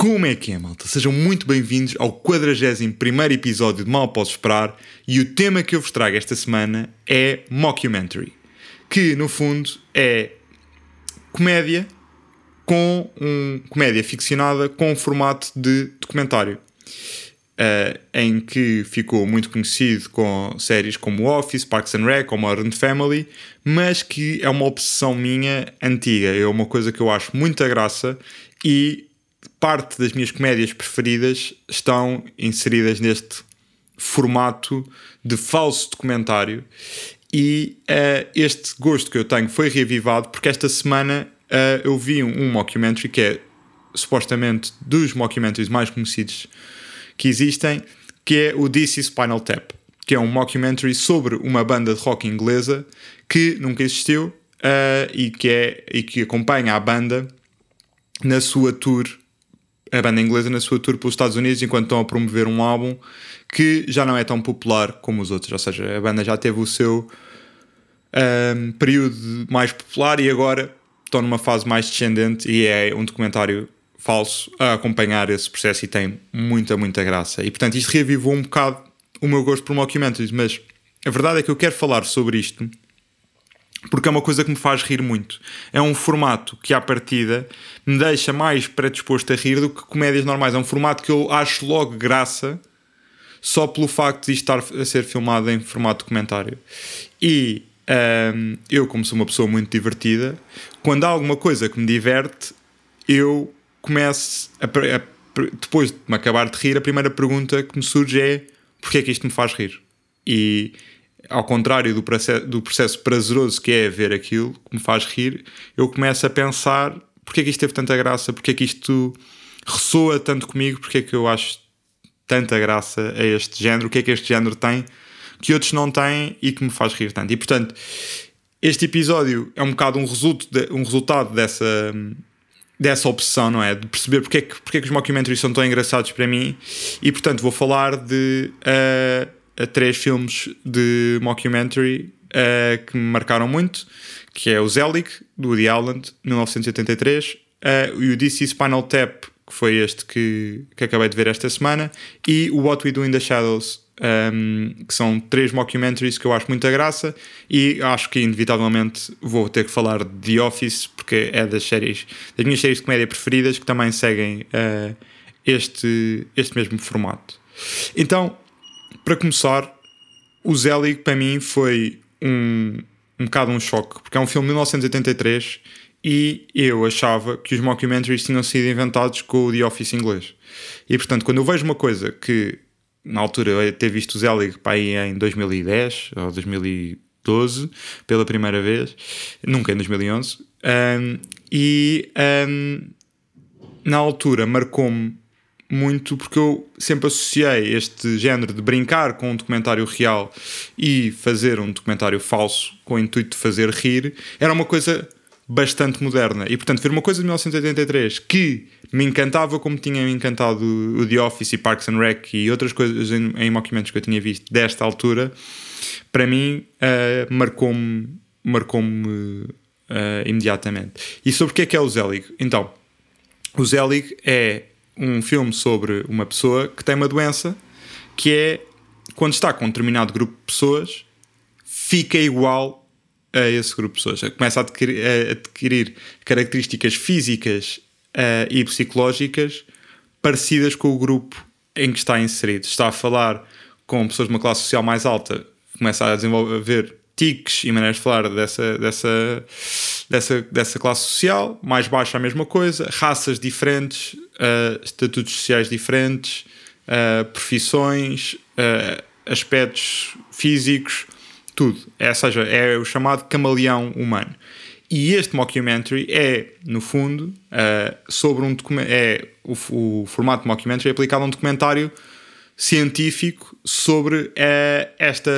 Como é que é, malta? Sejam muito bem-vindos ao 41 episódio de Mal Posso Esperar e o tema que eu vos trago esta semana é Mockumentary, que no fundo é comédia com um comédia ficcionada com um formato de documentário. uh, em que ficou muito conhecido com séries como Office, Parks and Rec ou Modern Family, mas que é uma obsessão minha antiga. É uma coisa que eu acho muita graça e parte das minhas comédias preferidas estão inseridas neste formato de falso documentário. E uh, este gosto que eu tenho foi reavivado porque esta semana uh, eu vi um, um mockumentary que é supostamente dos mockumentaries mais conhecidos que existem, que é o DC Spinal Tap, que é um mockumentary sobre uma banda de rock inglesa que nunca existiu uh, e, que é, e que acompanha a banda na sua tour a banda inglesa na sua tour pelos Estados Unidos enquanto estão a promover um álbum que já não é tão popular como os outros, ou seja, a banda já teve o seu um, período mais popular e agora estão numa fase mais descendente e é um documentário falso a acompanhar esse processo e tem muita, muita graça. E portanto isto reavivou um bocado o meu gosto por mockumentaries, mas a verdade é que eu quero falar sobre isto porque é uma coisa que me faz rir muito. É um formato que, à partida, me deixa mais predisposto a rir do que comédias normais. É um formato que eu acho logo graça só pelo facto de estar a ser filmado em formato documentário. E um, eu, como sou uma pessoa muito divertida, quando há alguma coisa que me diverte, eu começo a, a, depois de me acabar de rir, a primeira pergunta que me surge é porquê é que isto me faz rir? E ao contrário do processo, do processo prazeroso que é ver aquilo, que me faz rir, eu começo a pensar porque é que isto teve tanta graça, porque é que isto ressoa tanto comigo, porque é que eu acho tanta graça a este género, o que é que este género tem que outros não têm e que me faz rir tanto. E portanto, este episódio é um bocado um, resulto de, um resultado dessa, dessa opção, não é? De perceber porque é, que, porque é que os mockumentaries são tão engraçados para mim e portanto vou falar de. Uh, três filmes de mockumentary uh, que me marcaram muito, que é o Zelig, do Woody Allen, 1983, uh, e o DC Spinal Tap, que foi este que, que acabei de ver esta semana, e o What We Do in the Shadows, um, ehm, que são três mockumentaries que eu acho muita graça e acho que inevitavelmente vou ter que falar de The Office porque é das séries, das minhas séries de comédia preferidas que também seguem uh, este, este mesmo formato. Então, para começar, o Zelig para mim foi um, um bocado um choque, porque é um filme de 1983 e eu achava que os mockumentaries tinham sido inventados com o The Office inglês. E portanto, quando eu vejo uma coisa que na altura eu ter visto o Zelig para aí em 2010 ou 2012 pela primeira vez, nunca em 2011, um, e um, na altura marcou-me muito porque eu sempre associei este género de brincar com um documentário real e fazer um documentário falso com o intuito de fazer rir era uma coisa bastante moderna. E portanto, ver uma coisa de 1983 que me encantava como tinha me encantado o The Office e Parks and Rec e outras coisas em, em que eu tinha visto desta altura, para mim uh, marcou-me marcou-me uh, imediatamente. E sobre o que é que é o Zelig? Então, o Zelig é um filme sobre uma pessoa que tem uma doença que é quando está com um determinado grupo de pessoas, fica igual a esse grupo de pessoas. Começa a adquirir, a adquirir características físicas uh, e psicológicas parecidas com o grupo em que está inserido. Está a falar com pessoas de uma classe social mais alta, começa a desenvolver tiques e maneiras de falar dessa, dessa, dessa, dessa classe social, mais baixa a mesma coisa, raças diferentes, uh, estatutos sociais diferentes, uh, profissões, uh, aspectos físicos, tudo. É, ou seja, é o chamado camaleão humano. E este mockumentary é, no fundo, sobre um é o, o formato de mockumentary é aplicado a um documentário científico sobre esta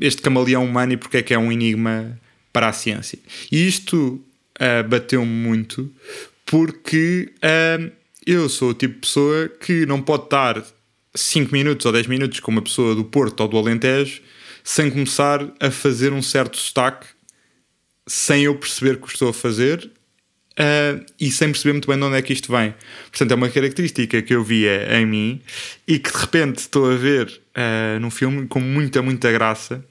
este camaleão humano e porque é que é um enigma para a ciência. E isto uh, bateu-me muito porque uh, eu sou o tipo de pessoa que não pode estar 5 minutos ou 10 minutos com uma pessoa do Porto ou do Alentejo sem começar a fazer um certo sotaque sem eu perceber o que estou a fazer Uh, e sem perceber muito bem de onde é que isto vem. Portanto, é uma característica que eu via em mim e que de repente estou a ver uh, num filme com muita, muita graça.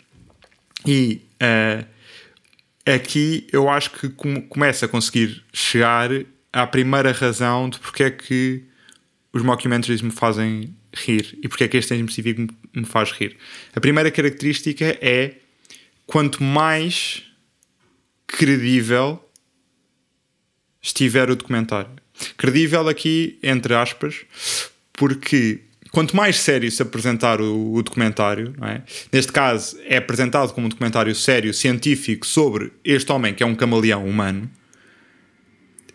E uh, aqui eu acho que com, começa a conseguir chegar à primeira razão de porque é que os mockumentaries me fazem rir e porque é que este em específico me, faz rir. A primeira característica é quanto mais credível estiver o documentário. Credível aqui, entre aspas, porque quanto mais sério se apresentar o, o documentário, é? neste caso é apresentado como um documentário sério, científico, sobre este homem que é um camaleão humano,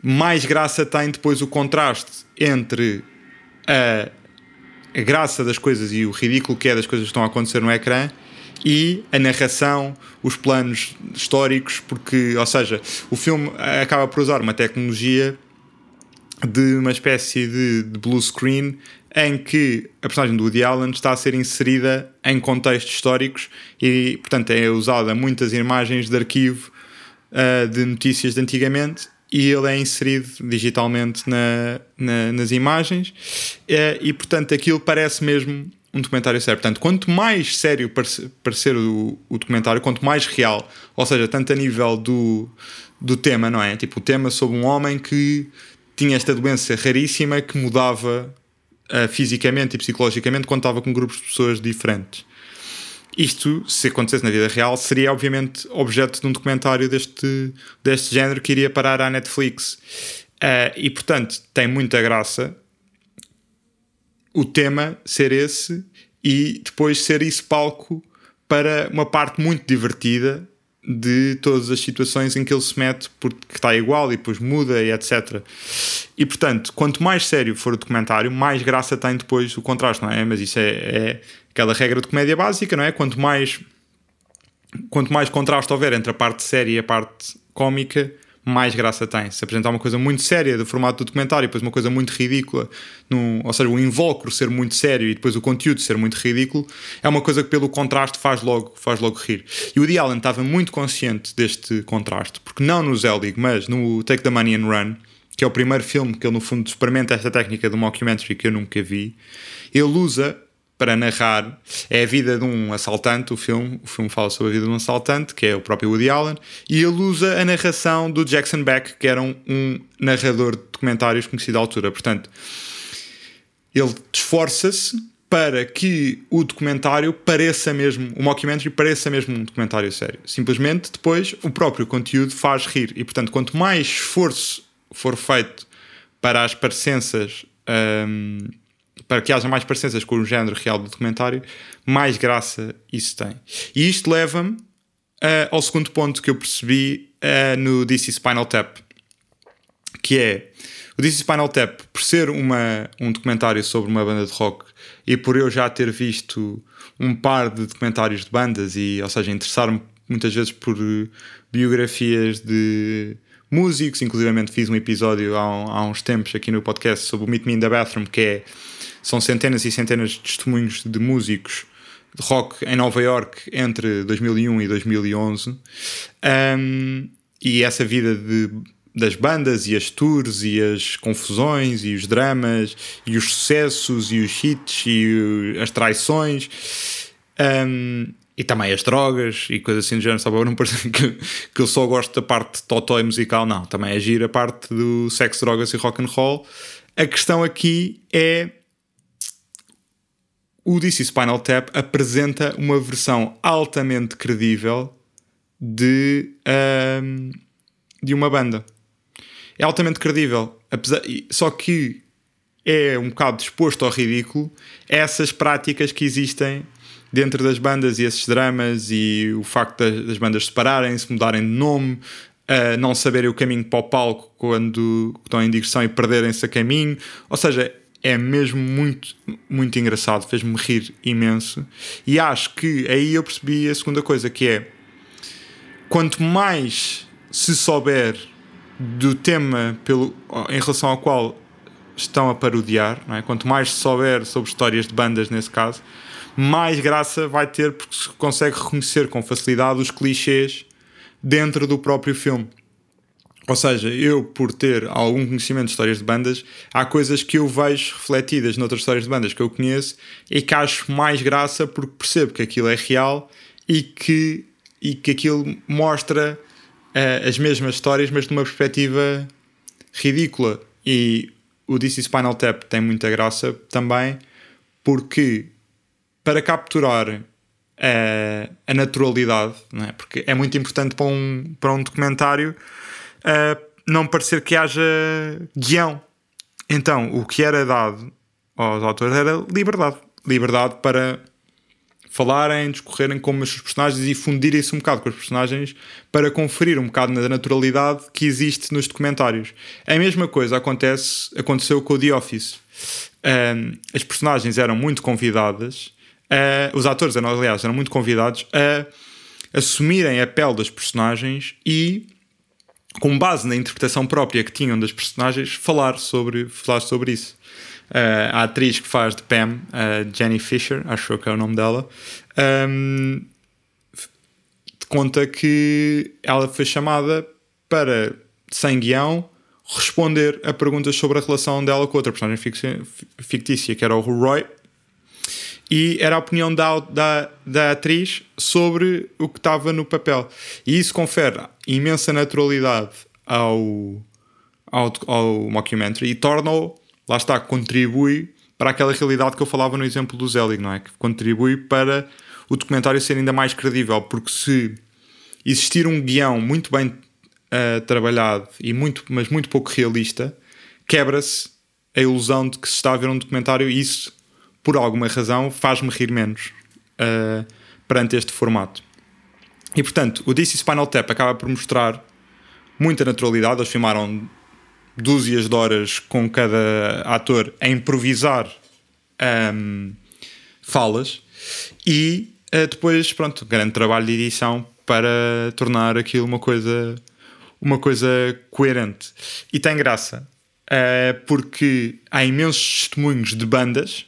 mais graça tem depois o contraste entre a, a graça das coisas e o ridículo que é das coisas que estão a acontecer no ecrã e a narração, os planos históricos, porque, ou seja, o filme acaba por usar uma tecnologia de uma espécie de, de blue screen em que a personagem do Woody Allen está a ser inserida em contextos históricos e, portanto, é usada muitas imagens de arquivo uh, de notícias de antigamente e ele é inserido digitalmente na, na, nas imagens uh, e, portanto, aquilo parece mesmo um documentário sério. Portanto, quanto mais sério parecer o, o, documentário, quanto mais real, ou seja, tanto a nível do, do tema, não é? Tipo, o tema sobre um homem que tinha esta doença raríssima que mudava uh, fisicamente e psicologicamente quando estava com grupos de pessoas diferentes. Isto, se acontecesse na vida real, seria obviamente objeto de um documentário deste, deste género que iria parar à Netflix. Uh, e portanto, tem muita graça o tema ser esse e depois ser isso palco para uma parte muito divertida de todas as situações em que ele se mete porque está igual e depois muda e etc. E portanto, quanto mais sério for o documentário, mais graça tem depois o contraste, não é? Mas isso é, é aquela regra de comédia básica, não é? Quanto mais quanto mais contraste houver entre a parte séria e a parte cómica, mais graça tem. Se apresentar uma coisa muito séria do formato do documentário e depois uma coisa muito ridícula, num, ou seja, o invólucro ser muito sério e depois o conteúdo ser muito ridículo, é uma coisa que pelo contraste faz logo, faz logo rir. E o Woody Allen estava muito consciente deste contraste, porque não no Zelig, mas no Take the Money and Run, que é o primeiro filme que ele no fundo experimenta esta técnica do mockumentary que eu nunca vi, ele usa para narrar é a vida de um assaltante, o filme, o filme fala sobre a vida de um assaltante, que é o próprio Woody Allen, e ele usa a narração do Jackson Beck, que era um, um narrador de documentários conhecido à altura. Portanto, ele esforça-se para que o documentário pareça mesmo, o mockumentary pareça mesmo um documentário sério. Simplesmente depois o próprio conteúdo faz rir. E portanto, quanto mais esforço for feito para as parecenças hum, para que haja mais parecenças com o género real do documentário, mais graça isso tem. E isto leva-me uh, ao segundo ponto que eu percebi uh, no DC Spinal Tap, que é o DC Spinal Tap, por ser uma, um documentário sobre uma banda de rock e por eu já ter visto um par de documentários de bandas e, ou seja, interessar-me muitas vezes por biografias de músicos, inclusive fiz um episódio há, há, uns tempos aqui no podcast sobre o Meet Me in the Bathroom, que é são centenas e centenas de testemunhos de músicos de rock em Nova York entre 2001 e 2011 um, e essa vida de, das bandas e as tours e as confusões e os dramas e os sucessos e os hits e as traições um, e também as drogas e coisas assim do género, só para não parecer que, que eu só gosto da parte totói musical, não, também é gira a parte do sexo, drogas e rock and roll. A questão aqui é o DC Spinal Tap apresenta uma versão altamente credível de, um, de uma banda. É altamente credível, apesar, só que é um bocado disposto ao ridículo essas práticas que existem dentro das bandas e esses dramas e o facto das, das bandas separarem-se, mudarem de nome, uh, não saberem o caminho para o palco quando estão em digressão e perderem-se a caminho. Ou seja, é mesmo muito, muito engraçado, fez-me rir imenso. E acho que aí eu percebi a segunda coisa, que é quanto mais se souber do tema pelo, em relação ao qual estão a parodiar, é? quanto mais se souber sobre histórias de bandas nesse caso, mais graça vai ter porque se consegue reconhecer com facilidade os clichês dentro do próprio filme. Ou seja, eu, por ter algum conhecimento de histórias de bandas, há coisas que eu vejo refletidas noutras histórias de bandas que eu conheço e que acho mais graça porque percebo que aquilo é real e que, e que aquilo mostra uh, as mesmas histórias, mas de uma perspectiva ridícula. E o DC Spinal Tap tem muita graça também porque para capturar a, eh, a naturalidade, não é? porque é muito importante para um, para um documentário uh, não parecer que haja guião. Então, o que era dado aos autores era liberdade. Liberdade para falarem, discorrerem como os personagens e fundirem-se um bocado com os personagens para conferir um bocado na naturalidade que existe nos documentários. A mesma coisa acontece, aconteceu com o The Office. Um, as personagens eram muito convidadas, uh, os atores, aliás, eram muito convidados a assumirem a pele das personagens e com base na interpretação própria que tinham das personagens, falar sobre, falar sobre isso. Uh, a atriz que faz de Pam, uh, Jenny Fisher, acho que é o nome dela, um, conta que ela foi chamada para, sem guião, responder a perguntas sobre a relação dela com outra personagem fictícia, que era o Roy, e era a opinião da, da, da atriz sobre o que estava no papel. E isso confere imensa naturalidade ao, ao, ao mockumentary e torna-o, lá está, contribui para aquela realidade que eu falava no exemplo do Zelig, não é? Que contribui para o documentário ser ainda mais credível, porque se existir um guião muito bem uh, trabalhado e muito, mas muito pouco realista, quebra-se a ilusão de que se está a ver um documentário e isso por alguma razão, faz-me rir menos uh, perante este formato. E portanto, o DC Spinal Tap acaba por mostrar muita naturalidade. Eles filmaram dúzias de horas com cada ator a improvisar um, falas e uh, depois, pronto, grande trabalho de edição para tornar aquilo uma coisa, uma coisa coerente. E tem graça, uh, porque há imensos testemunhos de bandas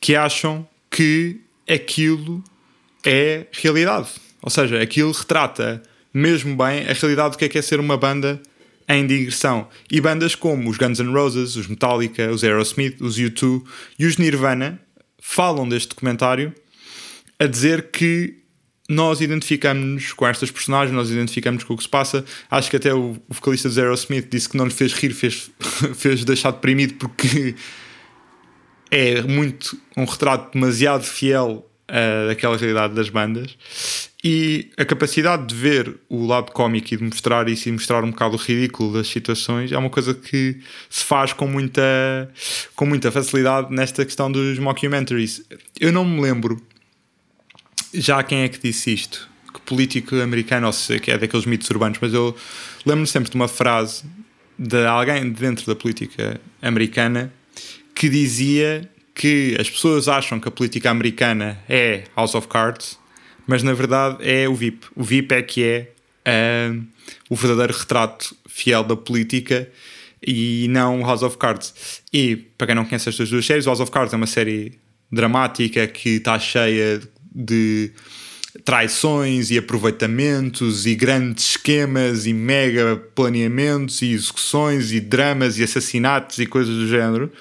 que acham que aquilo é realidade. Ou seja, aquilo retrata mesmo bem a realidade do que é, que é ser uma banda em digressão. E bandas como os Guns N' Roses, os Metallica, os Aerosmith, os U2 e os Nirvana falam deste documentário a dizer que nós identificamos-nos com estas personagens, nós identificamos com o que se passa. Acho que até o, vocalista dos Aerosmith disse que não lhe fez rir, fez, fez deixar deprimido porque é muito um retrato demasiado fiel uh, daquela realidade das bandas e a capacidade de ver o lado cómico e de mostrar isso e mostrar um bocado o ridículo das situações é uma coisa que se faz com muita, com muita facilidade nesta questão dos mockumentaries. Eu não me lembro já quem é que disse isto, que político americano, ou que é daqueles mitos urbanos, mas eu lembro-me sempre de uma frase de alguém dentro da política americana que dizia que as pessoas acham que a política americana é House of Cards, mas na verdade é o VIP. O VIP é que é uh, o verdadeiro retrato fiel da política e não House of Cards. E para quem não conhece estas duas séries, House of Cards é uma série dramática que está cheia de traições e aproveitamentos e grandes esquemas e mega planeamentos e execuções e dramas e assassinatos e coisas do género.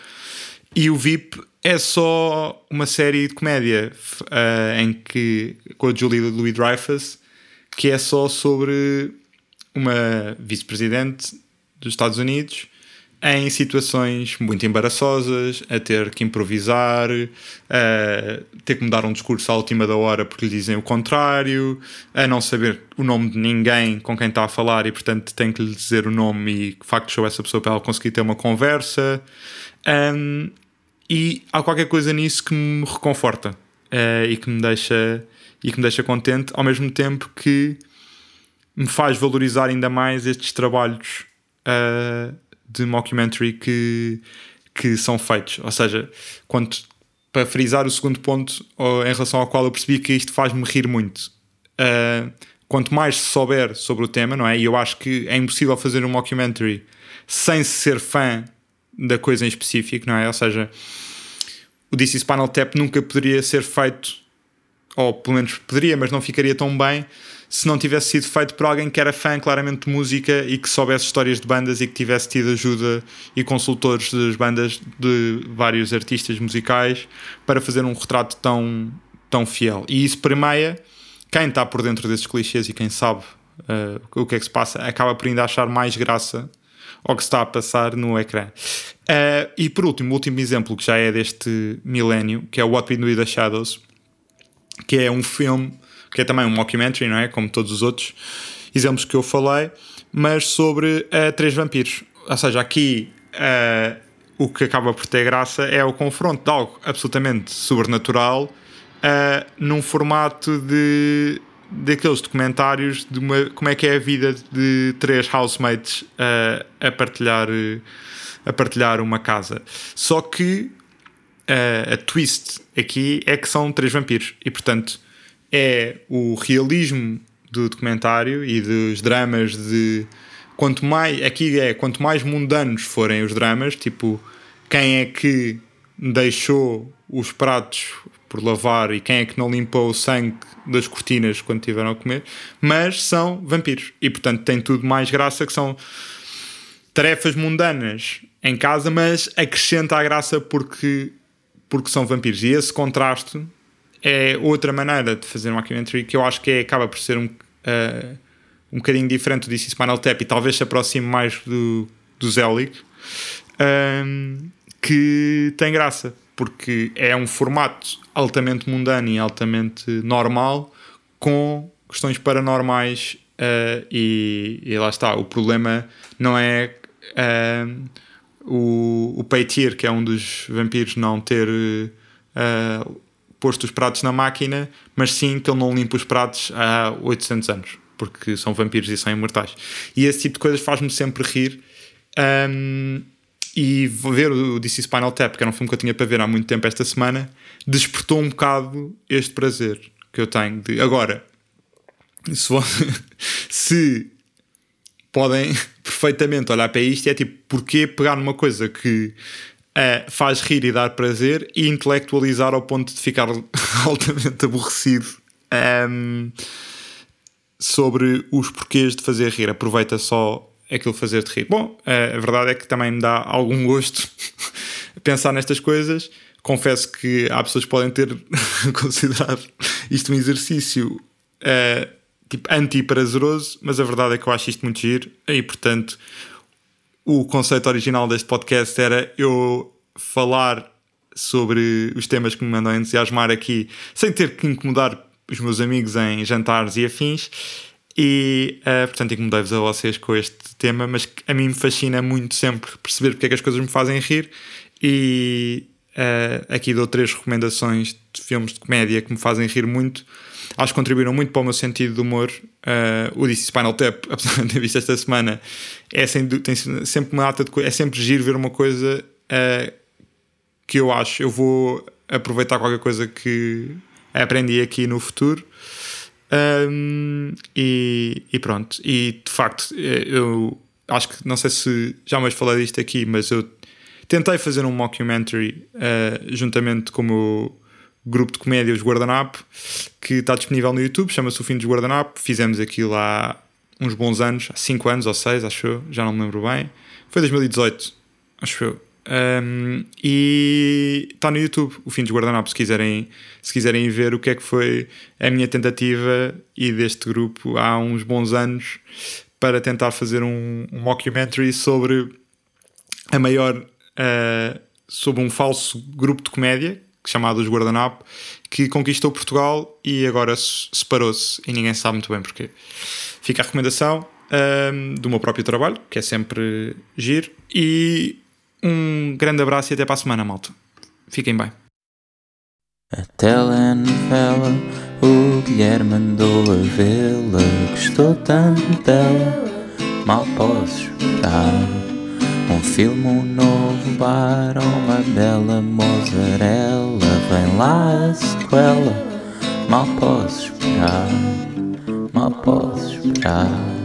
E o VIP é só uma série de comédia uh, em que com a Julie Louis Dreyfus que é só sobre uma vice-presidente dos Estados Unidos em situações muito embaraçosas, a ter que improvisar, a ter que mudar um discurso à última da hora porque lhe dizem o contrário, a não saber o nome de ninguém com quem está a falar e, portanto, tem que lhe dizer o nome e facto show essa pessoa para ela conseguir ter uma conversa. Um, e há qualquer coisa nisso que me reconforta uh, e que me deixa e que me deixa contente ao mesmo tempo que me faz valorizar ainda mais estes trabalhos uh, de mockumentary que, que são feitos. Ou seja, quando, para frisar o segundo ponto em relação ao qual eu percebi que isto faz-me rir muito. Uh, quanto mais se souber sobre o tema, não é? E eu acho que é impossível fazer um mockumentary sem ser fã da coisa em específico, não é? Ou seja, o DC Spinal Tap nunca poderia ser feito, ou pelo menos poderia, mas não ficaria tão bem se não tivesse sido feito por alguém que era fã claramente de música e que soubesse histórias de bandas e que tivesse tido ajuda e consultores das bandas de vários artistas musicais para fazer um retrato tão, tão fiel. E isso permeia quem está por dentro desses clichês e quem sabe uh, o que é que se passa, acaba por ainda achar mais graça ao que está a passar no ecrã. Uh, e por último, o último exemplo que já é deste milénio, que é o What We Do in the Shadows, que é um filme que é também um mockumentary, não é? Como todos os outros exemplos que eu falei, mas sobre uh, três vampiros. Ou seja, aqui uh, o que acaba por ter graça é o confronto de algo absolutamente sobrenatural num formato de daqueles documentários de uma, como é que é a vida de três housemates uh, a partilhar a partilhar uma casa. Só que a twist aqui é que são três vampiros e portanto é o realismo do documentário e dos dramas de quanto mais aqui é quanto mais mundanos forem os dramas, tipo quem é que deixou os pratos por lavar e quem é que não limpou o sangue das cortinas quando tiveram a comer, mas são vampiros. E portanto tem tudo mais graça que são tarefas mundanas em casa, mas acrescenta a graça porque porque são vampiros. E esse contraste é outra maneira de fazer um documentary que eu acho que é, acaba por ser um, uh, um bocadinho diferente do DC Spinal Tap e talvez se aproxime mais do, do Zelig, um, que tem graça, porque é um formato altamente mundano e altamente normal com questões paranormais uh, e, e, lá está, o problema não é uh, o, o Peitir, que é um dos vampiros, não ter uh, posto os pratos na máquina, mas sim que ele não limpa os pratos há 800 anos, porque são vampiros e são imortais. E esse tipo de coisas faz-me sempre rir. Um, e ver o DC Spinal Tap, que era um filme que eu tinha para ver há muito tempo esta semana, despertou um bocado este prazer que eu tenho. De, agora, se, se podem perfeitamente olhar para isto, é tipo, porquê pegar numa coisa que uh, faz rir e dar prazer e intelectualizar ao ponto de ficar altamente aborrecido um, sobre os porquês de fazer rir. Aproveita só aquilo fazer-te rir. Bom, a verdade é que também me dá algum gosto pensar nestas coisas. Confesso que há pessoas que podem ter considerado isto um exercício uh, tipo anti-prazeroso, mas a verdade é que eu acho isto muito giro e, portanto, o conceito original deste podcast era eu falar sobre os temas que me mandam entusiasmar aqui, sem ter que incomodar os meus amigos em jantares e afins. E, uh, portanto, incomodei-vos a vocês com este tema, mas a mim me fascina muito sempre perceber porque é que as coisas me fazem rir. E uh, aqui dou três recomendações de filmes de comédia que me fazem rir muito acho que contribuíram muito para o meu sentido de humor. Uh, o DC Spinal Tap, apesar de ter visto esta semana, é sem, tem sempre uma data de É sempre giro ver uma coisa uh, que eu acho. Eu vou aproveitar qualquer coisa que aprendi aqui no futuro. Um, e, e, pronto. E de facto, eu acho que não sei se já mais falei disto aqui, mas eu tentei fazer um mockumentary uh, juntamente com o meu grupo de comédia Os Guardanapo, que está disponível no YouTube, chama-se O Fim dos Guardanapo. Fizemos aquilo há uns bons anos, há 5 anos ou 6, acho eu, já não me lembro bem. Foi 2018, acho eu. Um, e está no YouTube, O Fim dos Guardanapos, se quiserem, se quiserem ver o que é que foi a minha tentativa e deste grupo há uns bons anos para tentar fazer um, um mockumentary sobre a maior. Uh, sobre um falso grupo de comédia chamado Os Guardanapo, que conquistou Portugal e agora separou-se e ninguém sabe muito bem porquê. Fica a recomendação um, do meu próprio trabalho, que é sempre giro, e um grande abraço e até para a semana, malta. Fiquem bem. A telenovela, o Guilherme mandou a vê-la, gostou tanto dela, mal posso esperar Um filme, um novo bar, uma bela mozzarella. Vem lá a sequela, mal posso esperar, mal posso esperar.